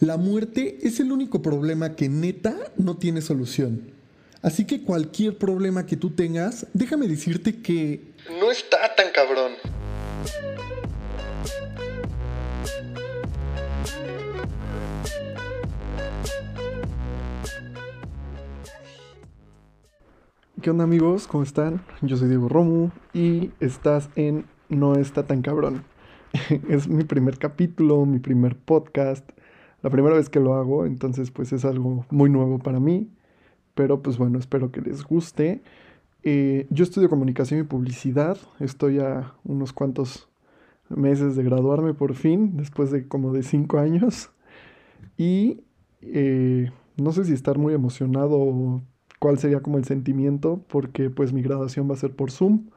La muerte es el único problema que neta no tiene solución. Así que cualquier problema que tú tengas, déjame decirte que no está tan cabrón. ¿Qué onda amigos? ¿Cómo están? Yo soy Diego Romu y estás en No está tan cabrón. es mi primer capítulo, mi primer podcast la primera vez que lo hago, entonces pues es algo muy nuevo para mí, pero pues bueno, espero que les guste. Eh, yo estudio comunicación y publicidad, estoy a unos cuantos meses de graduarme por fin, después de como de cinco años, y eh, no sé si estar muy emocionado o cuál sería como el sentimiento, porque pues mi graduación va a ser por Zoom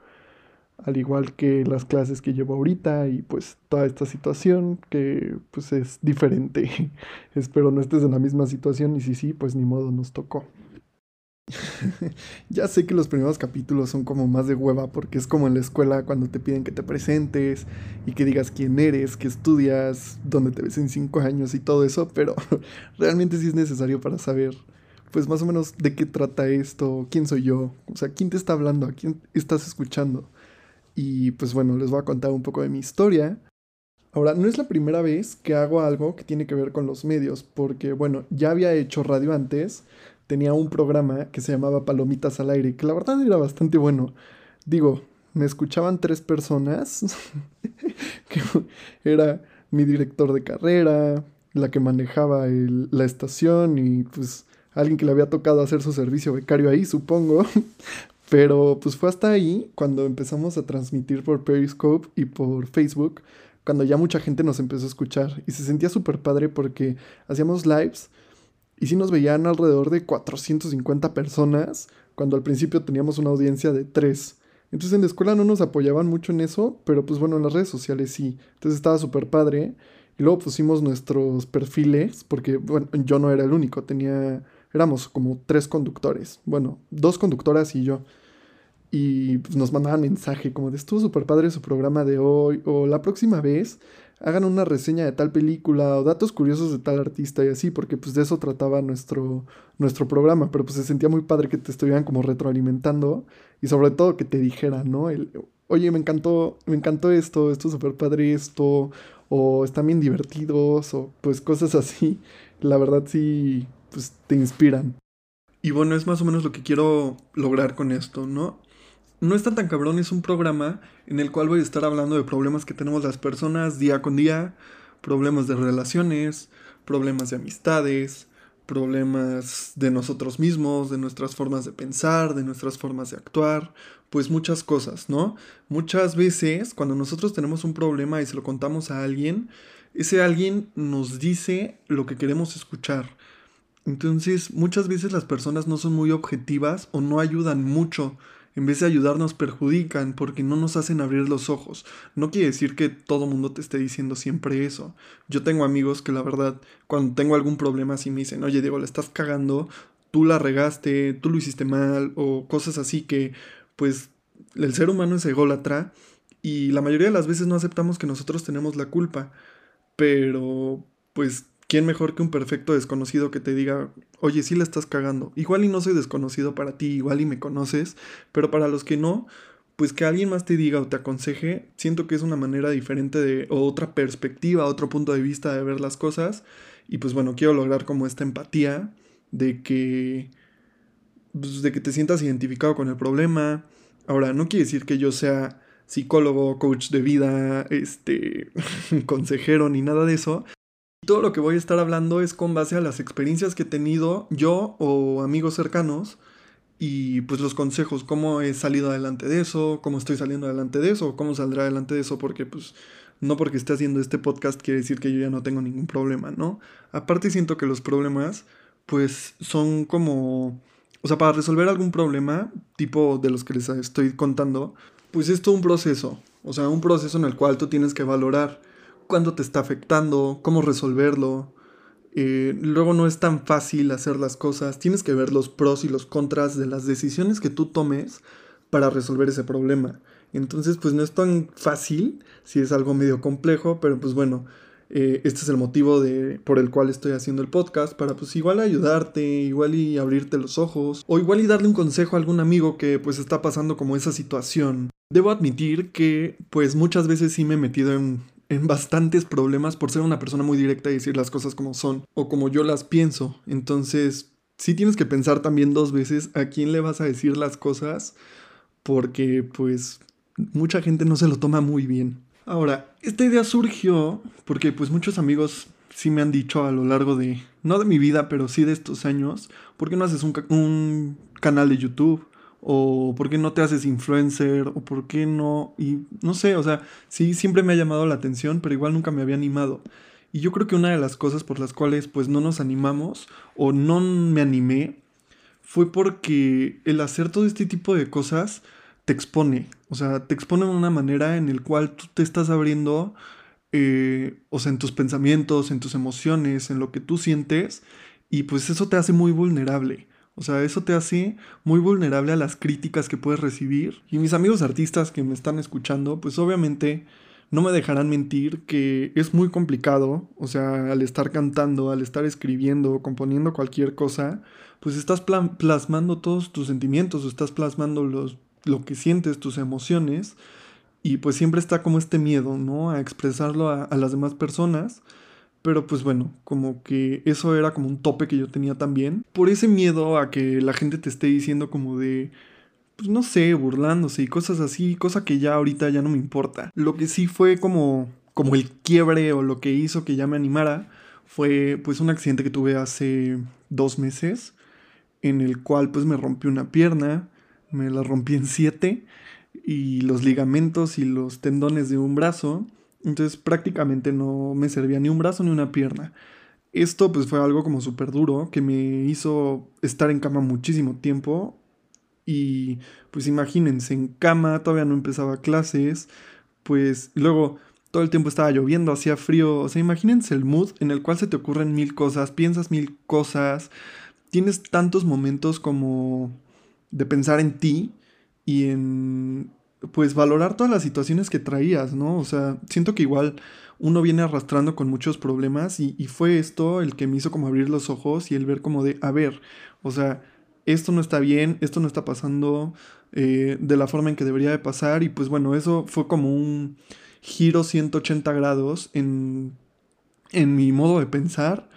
al igual que las clases que llevo ahorita y pues toda esta situación que pues es diferente. Espero no estés en la misma situación y si sí, pues ni modo nos tocó. ya sé que los primeros capítulos son como más de hueva porque es como en la escuela cuando te piden que te presentes y que digas quién eres, qué estudias, dónde te ves en cinco años y todo eso, pero realmente sí es necesario para saber pues más o menos de qué trata esto, quién soy yo, o sea, quién te está hablando, a quién estás escuchando. Y pues bueno, les voy a contar un poco de mi historia. Ahora, no es la primera vez que hago algo que tiene que ver con los medios, porque bueno, ya había hecho radio antes, tenía un programa que se llamaba Palomitas al aire, que la verdad era bastante bueno. Digo, me escuchaban tres personas, que era mi director de carrera, la que manejaba la estación y pues alguien que le había tocado hacer su servicio becario ahí, supongo. Pero pues fue hasta ahí cuando empezamos a transmitir por Periscope y por Facebook, cuando ya mucha gente nos empezó a escuchar y se sentía súper padre porque hacíamos lives y sí nos veían alrededor de 450 personas, cuando al principio teníamos una audiencia de 3. Entonces en la escuela no nos apoyaban mucho en eso, pero pues bueno, en las redes sociales sí. Entonces estaba súper padre. Y luego pusimos nuestros perfiles, porque bueno, yo no era el único, tenía, éramos como tres conductores, bueno, dos conductoras y yo y pues, nos mandaban mensaje como de estuvo súper padre su programa de hoy o la próxima vez hagan una reseña de tal película o datos curiosos de tal artista y así, porque pues de eso trataba nuestro, nuestro programa, pero pues se sentía muy padre que te estuvieran como retroalimentando y sobre todo que te dijeran, ¿no? El, Oye, me encantó, me encantó esto, esto es súper padre esto, o están bien divertidos, o pues cosas así, la verdad sí, pues te inspiran. Y bueno, es más o menos lo que quiero lograr con esto, ¿no? No está tan cabrón, es un programa en el cual voy a estar hablando de problemas que tenemos las personas día con día, problemas de relaciones, problemas de amistades, problemas de nosotros mismos, de nuestras formas de pensar, de nuestras formas de actuar, pues muchas cosas, ¿no? Muchas veces cuando nosotros tenemos un problema y se lo contamos a alguien, ese alguien nos dice lo que queremos escuchar. Entonces, muchas veces las personas no son muy objetivas o no ayudan mucho en vez de ayudarnos perjudican porque no nos hacen abrir los ojos. No quiere decir que todo mundo te esté diciendo siempre eso. Yo tengo amigos que la verdad, cuando tengo algún problema así me dicen, oye Diego, le estás cagando, tú la regaste, tú lo hiciste mal, o cosas así que, pues, el ser humano es ególatra y la mayoría de las veces no aceptamos que nosotros tenemos la culpa. Pero, pues, ¿quién mejor que un perfecto desconocido que te diga, oye, sí la estás cagando? Igual y no soy desconocido para ti, igual y me conoces, pero para los que no, pues que alguien más te diga o te aconseje, siento que es una manera diferente de, o otra perspectiva, otro punto de vista de ver las cosas. Y pues bueno, quiero lograr como esta empatía de que, pues, de que te sientas identificado con el problema. Ahora, no quiere decir que yo sea psicólogo, coach de vida, este, consejero ni nada de eso, todo lo que voy a estar hablando es con base a las experiencias que he tenido yo o amigos cercanos y pues los consejos, cómo he salido adelante de eso, cómo estoy saliendo adelante de eso, cómo saldrá adelante de eso, porque pues no porque esté haciendo este podcast quiere decir que yo ya no tengo ningún problema, ¿no? Aparte siento que los problemas pues son como, o sea, para resolver algún problema, tipo de los que les estoy contando, pues es todo un proceso, o sea, un proceso en el cual tú tienes que valorar cuándo te está afectando, cómo resolverlo. Eh, luego no es tan fácil hacer las cosas, tienes que ver los pros y los contras de las decisiones que tú tomes para resolver ese problema. Entonces, pues no es tan fácil, si es algo medio complejo, pero pues bueno, Eh, este es el motivo de, por el cual estoy haciendo el podcast, para pues igual ayudarte, igual y abrirte los ojos, o igual y darle un consejo a algún amigo que pues está pasando como esa situación. Debo admitir que pues muchas veces sí me he metido en, en bastantes problemas por ser una persona muy directa y decir las cosas como son, o como yo las pienso. Entonces, sí tienes que pensar también dos veces a quién le vas a decir las cosas, porque pues mucha gente no se lo toma muy bien. Ahora, esta idea surgió porque pues muchos amigos sí me han dicho a lo largo de, no de mi vida, pero sí de estos años, ¿por qué no haces un, un canal de YouTube? O por qué no te haces influencer, o por qué no, y no sé, o sea, sí, siempre me ha llamado la atención, pero igual nunca me había animado. Y yo creo que una de las cosas por las cuales pues no nos animamos, o no me animé, fue porque el hacer todo este tipo de cosas te expone, o sea, te expone de una manera en el cual tú te estás abriendo, eh, o sea, en tus pensamientos, en tus emociones, en lo que tú sientes, y pues eso te hace muy vulnerable. O sea, eso te hace muy vulnerable a las críticas que puedes recibir. Y mis amigos artistas que me están escuchando, pues obviamente no me dejarán mentir que es muy complicado. O sea, al estar cantando, al estar escribiendo, componiendo cualquier cosa, pues estás plasmando todos tus sentimientos, estás plasmando los lo que sientes, tus emociones, y pues siempre está como este miedo, ¿no? A expresarlo a, las demás personas. Pero pues bueno, como que eso era como un tope que yo tenía también. Por ese miedo a que la gente te esté diciendo como de, pues no sé, burlándose y cosas así, cosa que ya ahorita ya no me importa. Lo que sí fue como, como el quiebre o lo que hizo que ya me animara fue pues un accidente que tuve hace dos meses en el cual pues me rompí una pierna me la rompí en siete y los ligamentos y los tendones de un brazo. Entonces prácticamente no me servía ni un brazo ni una pierna. Esto pues fue algo como súper duro que me hizo estar en cama muchísimo tiempo. Y pues imagínense, en cama todavía no empezaba clases. Pues luego todo el tiempo estaba lloviendo, hacía frío. O sea, imagínense el mood en el cual se te ocurren mil cosas, piensas mil cosas. Tienes tantos momentos como de pensar en ti y en pues valorar todas las situaciones que traías, ¿no? O sea, siento que igual uno viene arrastrando con muchos problemas y, fue esto el que me hizo como abrir los ojos y el ver como de, a ver, o sea, esto no está bien, esto no está pasando eh, de la forma en que debería de pasar y pues bueno, eso fue como un giro 180 grados en, en mi modo de pensar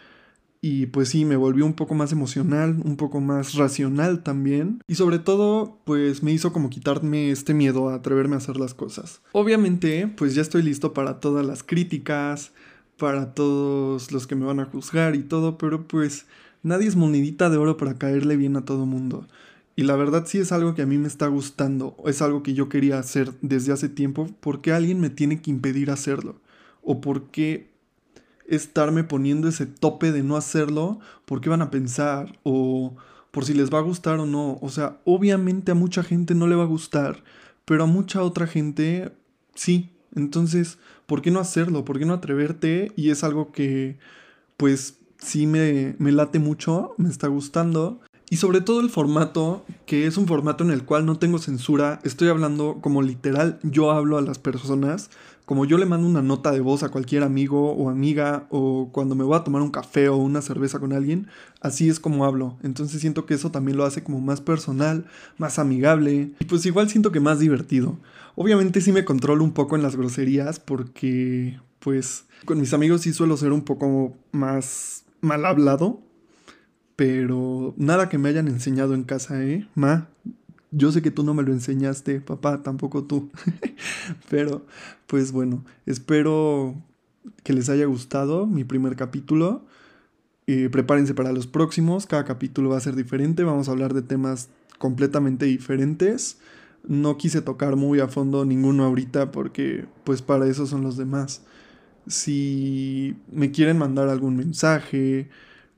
y pues sí, me volvió un poco más emocional, un poco más racional también. Y sobre todo, pues me hizo como quitarme este miedo a atreverme a hacer las cosas. Obviamente, pues ya estoy listo para todas las críticas, para todos los que me van a juzgar y todo, pero pues nadie es monedita de oro para caerle bien a todo mundo. Y la verdad sí es algo que a mí me está gustando, es algo que yo quería hacer desde hace tiempo, porque alguien me tiene que impedir hacerlo? ¿O porque estarme poniendo ese tope de no hacerlo porque van a pensar o por si les va a gustar o no. O sea, obviamente a mucha gente no le va a gustar, pero a mucha otra gente sí. Entonces, ¿por qué no hacerlo? ¿Por qué no atreverte? Y es algo que, pues, sí me, me late mucho, me está gustando. Y sobre todo el formato, que es un formato en el cual no tengo censura, estoy hablando como literal, yo hablo a las personas como yo le mando una nota de voz a cualquier amigo o amiga o cuando me voy a tomar un café o una cerveza con alguien, así es como hablo. Entonces siento que eso también lo hace como más personal, más amigable y pues igual siento que más divertido. Obviamente sí me controlo un poco en las groserías porque pues con mis amigos sí suelo ser un poco más mal hablado. Pero nada que me hayan enseñado en casa, ¿eh? Ma, yo sé que tú no me lo enseñaste, papá, tampoco tú. Pero, pues bueno, espero que les haya gustado mi primer capítulo. Eh, prepárense para los próximos. Cada capítulo va a ser diferente. Vamos a hablar de temas completamente diferentes. No quise tocar muy a fondo ninguno ahorita porque pues para eso son los demás. Si me quieren mandar algún mensaje,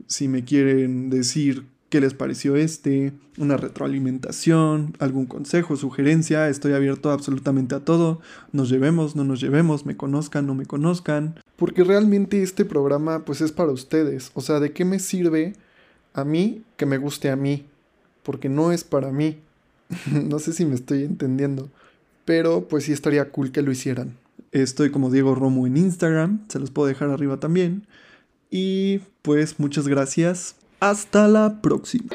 si me quieren decir qué les pareció este, una retroalimentación, algún consejo, sugerencia, estoy abierto absolutamente a todo, nos llevemos, no nos llevemos, me conozcan, no me conozcan, porque realmente este programa pues es para ustedes, o sea, ¿de qué me sirve a mí que me guste a mí? Porque no es para mí, no sé si me estoy entendiendo, pero pues sí estaría cool que lo hicieran. Estoy como Diego Romo en Instagram, se los puedo dejar arriba también. Y pues muchas gracias. Hasta la próxima.